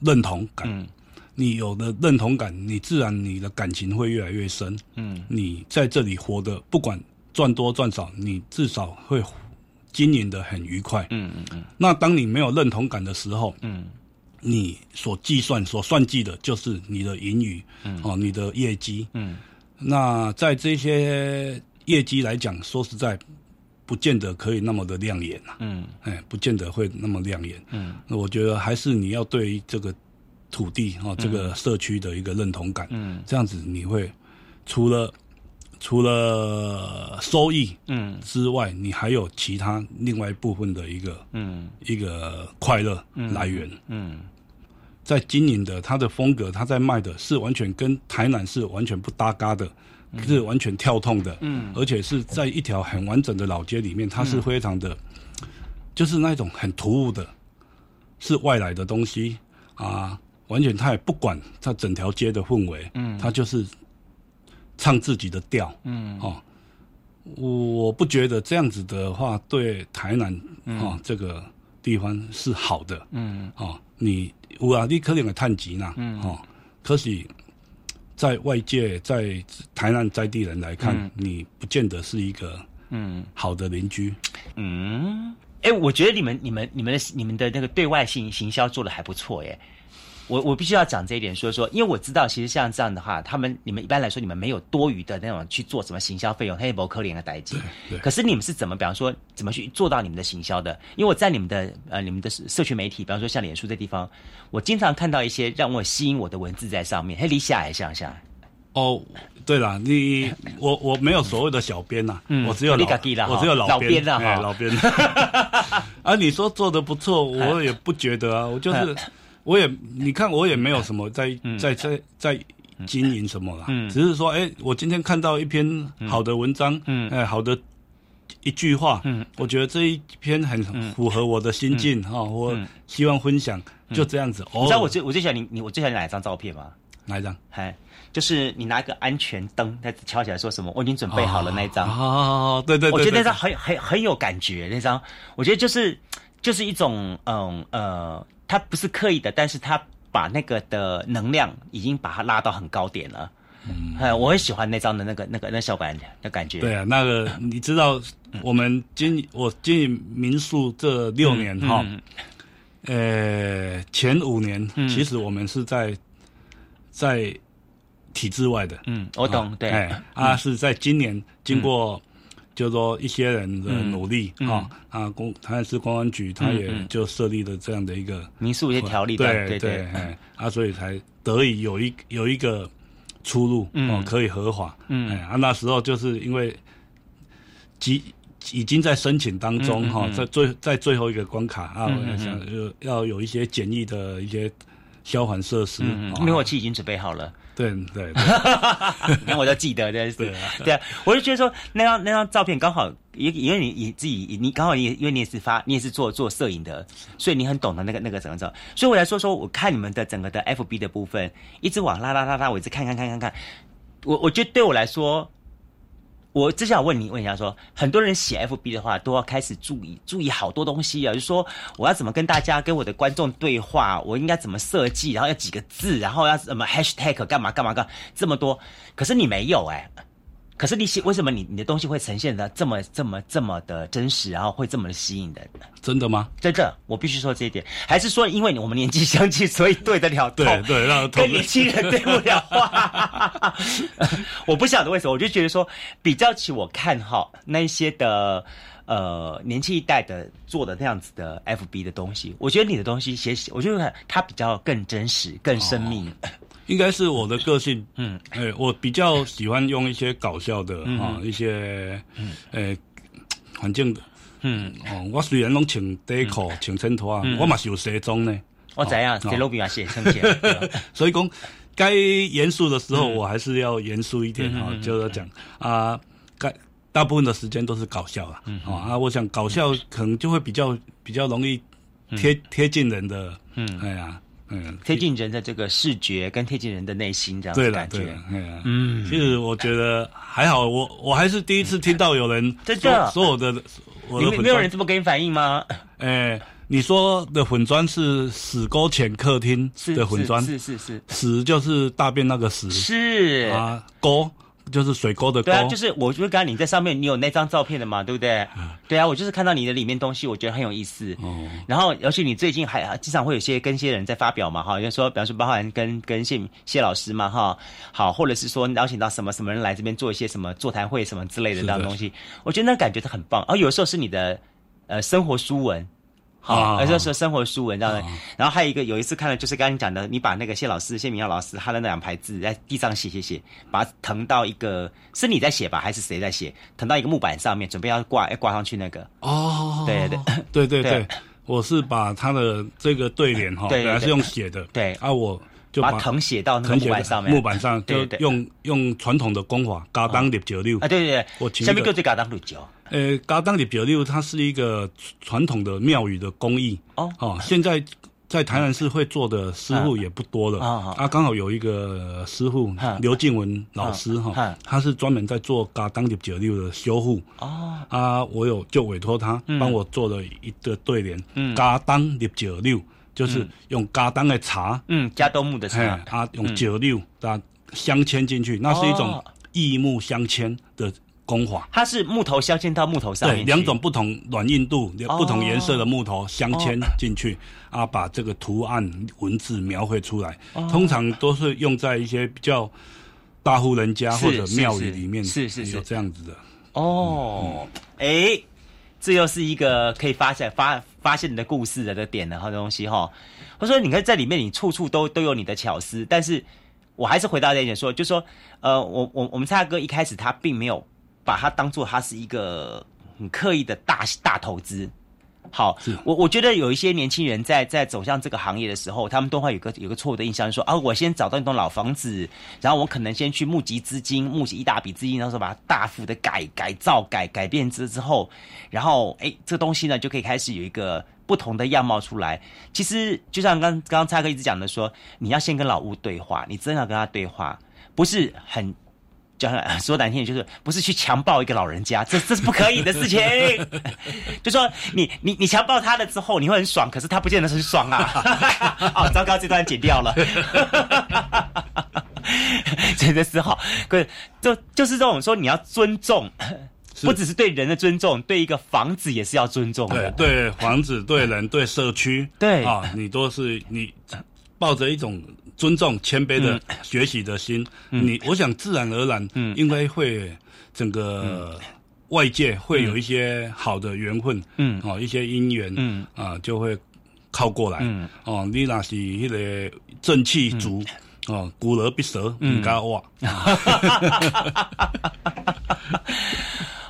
认同感，嗯，你有的认同感，你自然你的感情会越来越深，嗯，你在这里活的不管赚多赚少，你至少会经营的很愉快，嗯嗯嗯。那当你没有认同感的时候，嗯。你所计算、所算计的，就是你的盈余，嗯哦，你的业绩。嗯，那在这些业绩来讲，说实在，不见得可以那么的亮眼呐。嗯，哎，不见得会那么亮眼。嗯，那我觉得还是你要对这个土地哦，这个社区的一个认同感。嗯，这样子你会除了除了收益嗯之外，你还有其他另外一部分的一个嗯一个快乐来源。嗯。在经营的，他的风格，他在卖的是完全跟台南是完全不搭嘎的，是完全跳痛的，嗯，而且是在一条很完整的老街里面，它是非常的，就是那种很突兀的，是外来的东西啊，完全他也不管他整条街的氛围，嗯，他就是唱自己的调，嗯，哦，我不觉得这样子的话对台南啊这个地方是好的，嗯，哦。你有啊，你可能会探钱啦，哦，可是在外界在台南在地人来看，你不见得是一个嗯好的邻居。嗯，哎，我觉得你们你们你们的你们的那个对外行行销做的还不错耶。我我必须要讲这一点，说说，因为我知道，其实像这样的话，他们你们一般来说，你们没有多余的那种去做什么行销费用，他也不可怜的代金。可是你们是怎么，比方说，怎么去做到你们的行销的？因为我在你们的呃，你们的社群媒体，比方说像脸书这地方，我经常看到一些让我吸引我的文字在上面。嘿，李下还像像？哦，对了，你我我没有所谓的小编呐，我只有老我只有老编的哈，老编。啊，你说做的不错，我也不觉得啊，我就是。我也，你看，我也没有什么在在在在经营什么啦，只是说，哎，我今天看到一篇好的文章，哎，好的一句话，嗯我觉得这一篇很符合我的心境哈，我希望分享，就这样子。你知道我最我最喜欢你你我最喜欢哪一张照片吗？哪一张？嗨，就是你拿一个安全灯在敲起来说什么？我已经准备好了那一张。哦，对对，我觉得那张很很很有感觉，那张我觉得就是就是一种嗯呃。他不是刻意的，但是他把那个的能量已经把它拉到很高点了。嗯，我很喜欢那张的那个那个那小板的感觉。对啊，那个你知道，我们经我经营民宿这六年哈，呃，前五年其实我们是在在体制外的。嗯，我懂。对，啊，是在今年经过。就说一些人的努力啊啊公台南市公安局他也就设立了这样的一个民宿一些条例，对对对，哎啊所以才得以有一有一个出路哦可以合法，嗯。哎啊那时候就是因为，已已经在申请当中哈在最在最后一个关卡啊我想要要有一些简易的一些消防设施，灭火器已经准备好了。对对，连 我就记得，对对。啊，我就觉得说那张那张照片刚好，因因为你你自己你刚好也因为你也是发你也是做做摄影的，所以你很懂得那个那个怎么走，所以我来说说，我看你们的整个的 FB 的部分，一直往拉拉拉拉，我一直看看看看看，我我觉得对我来说。我只想问你问一下，说很多人写 FB 的话，都要开始注意注意好多东西啊，就是说我要怎么跟大家跟我的观众对话，我应该怎么设计，然后要几个字，然后要什么 Hashtag 干嘛干嘛干这么多，可是你没有哎。可是你写为什么你你的东西会呈现的这么这么这么的真实，然后会这么的吸引人？真的吗？真的，我必须说这一点。还是说，因为我们年纪相近，所以对得了对对，让跟年轻人对不了话。我不晓得为什么，我就觉得说，比较起我看哈那一些的呃年轻一代的做的那样子的 FB 的东西，我觉得你的东西写写，我觉得它比较更真实、更生命。应该是我的个性，嗯，哎，我比较喜欢用一些搞笑的啊，一些，呃，环境的，嗯，哦，我虽然拢穿短裤、穿衬拖啊，我嘛是有西装呢。我怎样？给路比亚写衬所以讲，该严肃的时候，我还是要严肃一点啊，就是讲啊，该大部分的时间都是搞笑啊，啊，我想搞笑可能就会比较比较容易贴贴近人的，嗯，哎呀。嗯，贴近人的这个视觉，跟贴近人的内心这样子感觉。嗯，其实我觉得还好，我我还是第一次听到有人真的说我的，有没有人这么给你反应吗？哎，你说的粉砖是死沟浅客厅的粉砖，是是是，死就是大便那个死，是啊沟。就是水沟的沟，对啊，就是我就刚刚你在上面，你有那张照片的嘛，对不对？对啊，我就是看到你的里面东西，我觉得很有意思。哦，然后而且你最近还经常会有些跟一些人在发表嘛，哈，就说，比方说包含跟跟谢谢老师嘛，哈，好，或者是说邀请到什么什么人来这边做一些什么座谈会什么之类的这样东西，我觉得那感觉是很棒。而有的时候是你的呃生活书文。好，而且是生活书文这样的。然后还有一个，有一次看了，就是刚刚讲的，你把那个谢老师、谢明耀老师他的那两排字在地上写写写，把它腾到一个，是你在写吧，还是谁在写？腾到一个木板上面，准备要挂，要挂上去那个。哦，对对对对对，我是把他的这个对联哈，本来是用写的，对，啊，我就把藤写到那个木板上面，木板上就用用传统的功法，嘎当六九六啊，对对对，我下面就是嘎当六九。呃，嘎当六九六，它是一个传统的庙宇的工艺。哦。哦，现在在台南市会做的师傅也不多了。啊。啊，刚好有一个师傅刘静文老师哈，他是专门在做嘎当的表六的修复哦。啊，我有就委托他帮我做了一个对联，嘎当的九六就是用嘎当的茶，嗯，加多木的茶，啊，用九六啊。镶嵌进去，那是一种异木镶嵌的工法。它是木头镶嵌到木头上面，两种不同软硬度、不同颜色的木头镶嵌进去，啊，把这个图案文字描绘出来。通常都是用在一些比较大户人家或者庙宇里面，是是有这样子的。哦，哎，这又是一个可以发现发发现你的故事的的点的好东西哈。我说，你看在里面，你处处都都有你的巧思，但是我还是回到这一点说，就说，呃，我我我们蔡哥一开始他并没有把它当做他是一个很刻意的大大投资。好，我我觉得有一些年轻人在在走向这个行业的时候，他们都会有个有个错误的印象，说啊，我先找到一栋老房子，然后我可能先去募集资金，募集一大笔资金，然后把它大幅的改改造改改变之之后，然后哎，这东西呢就可以开始有一个不同的样貌出来。其实就像刚刚刚蔡哥一直讲的说，你要先跟老屋对话，你真的要跟他对话，不是很。讲说难听，就是不是去强暴一个老人家，这这是不可以的事情。就说你你你强暴他了之后，你会很爽，可是他不见得是爽啊。哦，糟糕，这段剪掉了。真的是好，可是就就是这种说，你要尊重，不只是对人的尊重，对一个房子也是要尊重的。对对，房子、对人、对社区，对啊，你都是你抱着一种。尊重、谦卑的学习的心，你我想自然而然，应该会整个外界会有一些好的缘分，嗯，哦，一些姻缘，嗯，啊，就会靠过来，嗯，哦，你那是那个正气足，哦，骨而必蛇，唔敢哇，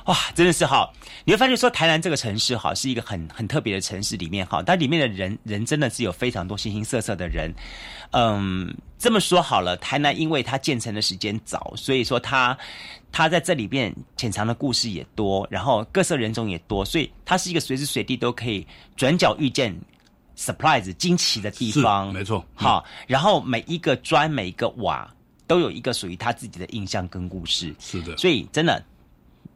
哇，真的是哈。你会发现说，台南这个城市哈是一个很很特别的城市，里面哈，它里面的人人真的是有非常多形形色色的人。嗯，这么说好了，台南因为它建成的时间早，所以说它它在这里边潜藏的故事也多，然后各色人种也多，所以它是一个随时随地都可以转角遇见 surprise 惊奇的地方。没错，好，然后每一个砖每一个瓦都有一个属于他自己的印象跟故事。是的，所以真的。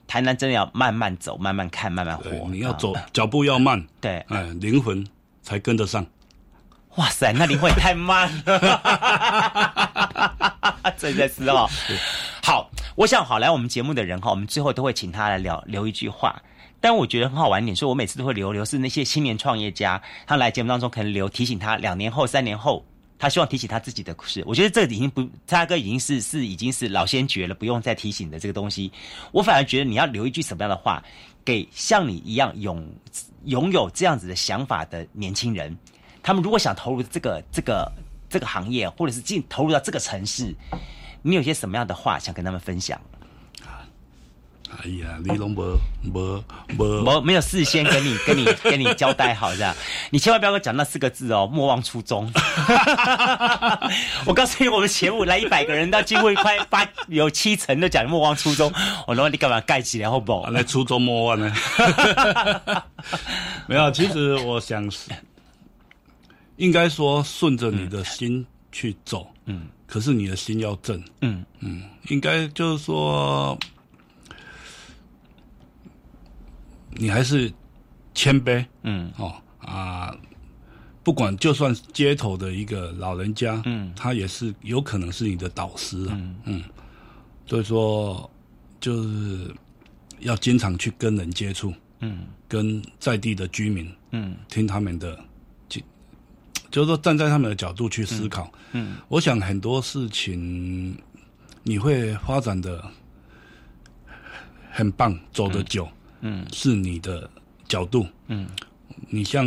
台南真的要慢慢走，慢慢看，慢慢活。你要走脚步要慢，对，哎，灵魂才跟得上。哇塞，那灵魂太慢了，真的是哦。好，我想好来我们节目的人哈，我们最后都会请他来聊留一句话。但我觉得很好玩一点，所以我每次都会留留是那些青年创业家，他来节目当中可能留提醒他两年后、三年后。他希望提起他自己的故事，我觉得这已经不，他哥已经是是已经是老先觉了，不用再提醒的这个东西。我反而觉得你要留一句什么样的话，给像你一样拥拥有这样子的想法的年轻人，他们如果想投入这个这个这个行业，或者是进投入到这个城市，你有些什么样的话想跟他们分享？哎呀，你拢无无无无没有事先跟你 跟你跟你交代好这样，你千万不要跟我讲那四个字哦，莫忘初衷。我告诉你，我们前五来一百个人，到几乎快八有七成都讲莫忘初衷。我说你干嘛盖起来好不好？来初衷莫忘呢？没有，其实我想是应该说顺着你的心去走，嗯，可是你的心要正，嗯嗯，应该就是说。你还是谦卑，嗯，哦啊，不管就算街头的一个老人家，嗯，他也是有可能是你的导师啊，嗯，所以说就是要经常去跟人接触，嗯，跟在地的居民，嗯，听他们的，就就是说站在他们的角度去思考，嗯，我想很多事情你会发展的很棒，走得久。嗯，是你的角度。嗯，你像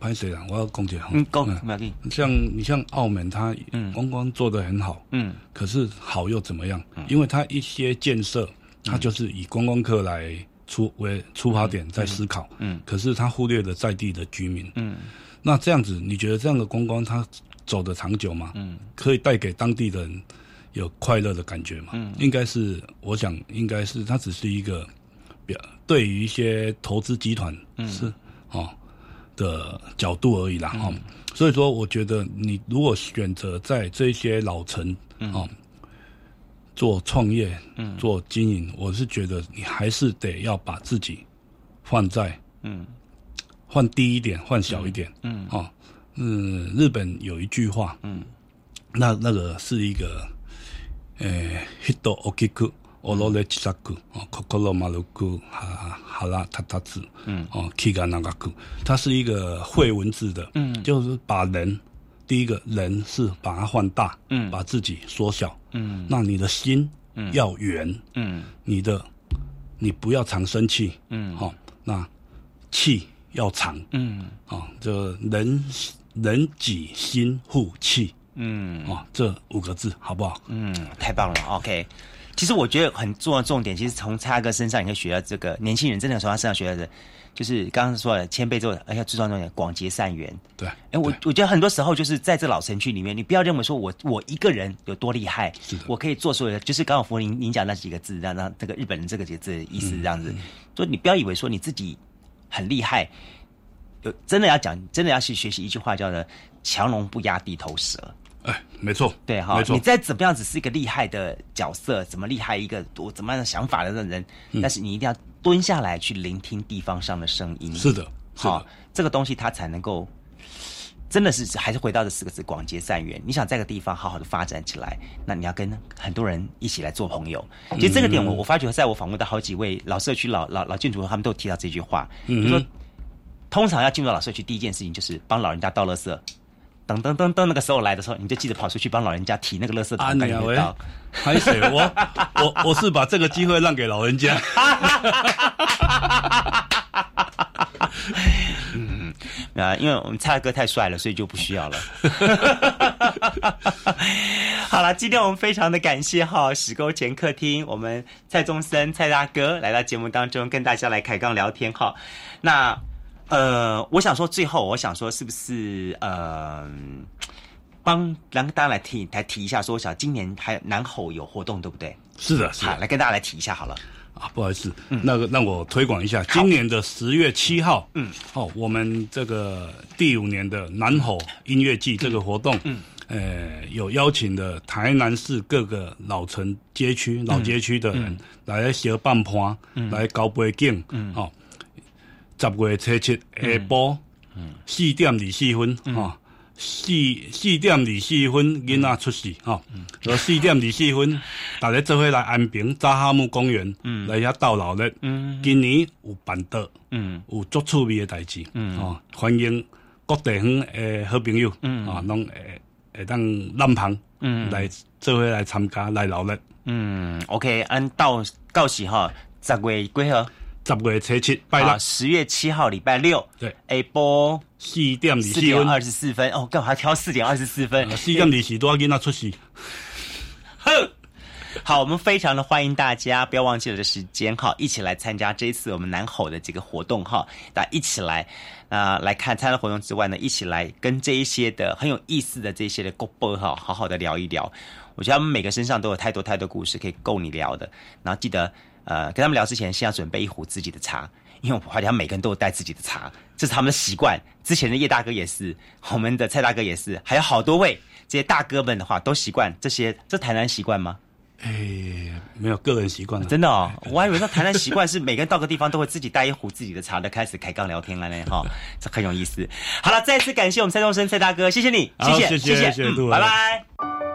潘水啊，我要讲解。嗯，讲，像你像澳门，它观光做的很好。嗯，可是好又怎么样？因为它一些建设，它就是以观光客来出为出发点在思考。嗯，可是它忽略了在地的居民。嗯，那这样子，你觉得这样的观光它走的长久吗？嗯，可以带给当地人有快乐的感觉吗？嗯，应该是，我想应该是，它只是一个。对于一些投资集团是哦的角度而已啦哈，所以说我觉得你如果选择在这些老城哦做创业做经营，我是觉得你还是得要把自己放在嗯。换低一点，换小一点嗯。哦。嗯日本有一句话嗯。那那个是一个诶，迄度奥基库，俄罗勒七十库，哦，可可罗马鲁库，哈哈拉塔塔兹，嗯，哦，基甘那个库，它是一个会文字的，嗯，就是把人，第一个人是把它放大，嗯，把自己缩小，嗯，那你的心，嗯，要圆，嗯，你的，你不要常生气，嗯，好，那气要长，嗯，哦，这人人己心护气。嗯，哦，这五个字好不好？嗯，太棒了。OK，其实我觉得很重要的重点，其实从蔡哥身上你可以学到这个年轻人真的从他身上学到的，就是刚刚说的谦卑之后，而且最重要的广结善缘。对，哎，我我觉得很多时候就是在这老城区里面，你不要认为说我我一个人有多厉害，我可以做所有的，就是刚好福林您讲那几个字，让让这个日本人这个几个字的意思这样子，就你不要以为说你自己很厉害，有真的要讲，真的要去学习一句话，叫做“强龙不压地头蛇”。哎，没错，对哈，没错。你再怎么样，只是一个厉害的角色，怎么厉害一个我怎么样的想法的人，但是你一定要蹲下来去聆听地方上的声音。是的，好，这个东西它才能够，真的是还是回到这四个字：广结善缘。你想在个地方好好的发展起来，那你要跟很多人一起来做朋友。其实这个点，我我发觉，在我访问的好几位老社区老老老建筑，他们都提到这句话，就说，通常要进入老社区，第一件事情就是帮老人家倒垃圾。噔噔噔噔，那个时候来的时候，你就记得跑出去帮老人家提那个垃圾桶，赶紧倒。还是我我我是把这个机会让给老人家。嗯啊，因为我们蔡哥太帅了，所以就不需要了。好了，今天我们非常的感谢哈石沟前客厅，我们蔡宗森蔡大哥来到节目当中跟大家来开杠聊天哈。那。呃，我想说，最后我想说，是不是呃，帮让大家来提来提一下，说我想今年还南吼有活动，对不对？是的，是好，来跟大家来提一下好了。啊，不好意思，那个让我推广一下，今年的十月七号，嗯，好，我们这个第五年的南吼音乐季这个活动，嗯，呃，有邀请的台南市各个老城街区、老街区的人来小半坡，来高背景，嗯，好。十月初七下晡，四点二四分，哈，四四点二四分，囡仔出世，哈，就四点二四分，大家做伙来安平扎哈姆公园，来遐逗老日，今年有办到，有足趣味诶代志，哦，欢迎各地方诶好朋友，啊，拢会会当南旁来做伙来参加来老日，嗯，OK，按到到时哈，十月几号？十月初七，拜六，十月七号，礼拜六，对，A 波四点二四分，二十四分，哦，干嘛挑四点二十四分？四点二四多给他出席。哼，好，我们非常的欢迎大家，不要忘记了这时间哈，一起来参加这一次我们南吼的这个活动哈，大家一起来啊来看参加活动之外呢，一起来跟这一些的很有意思的这些的国波哈，好好的聊一聊。我觉得他们每个身上都有太多太多故事可以够你聊的，然后记得。呃，跟他们聊之前，先要准备一壶自己的茶，因为我发现每个人都有带自己的茶，这是他们的习惯。之前的叶大哥也是，我们的蔡大哥也是，还有好多位这些大哥们的话都习惯这些。这台南习惯吗？哎，没有个人习惯真的哦，我还以为说台南习惯是每个人到个地方都会自己带一壶自己的茶的，开始开杠聊天了呢，哈，这很有意思。好了，再次感谢我们蔡东升蔡大哥，谢谢你，谢谢谢谢，拜拜。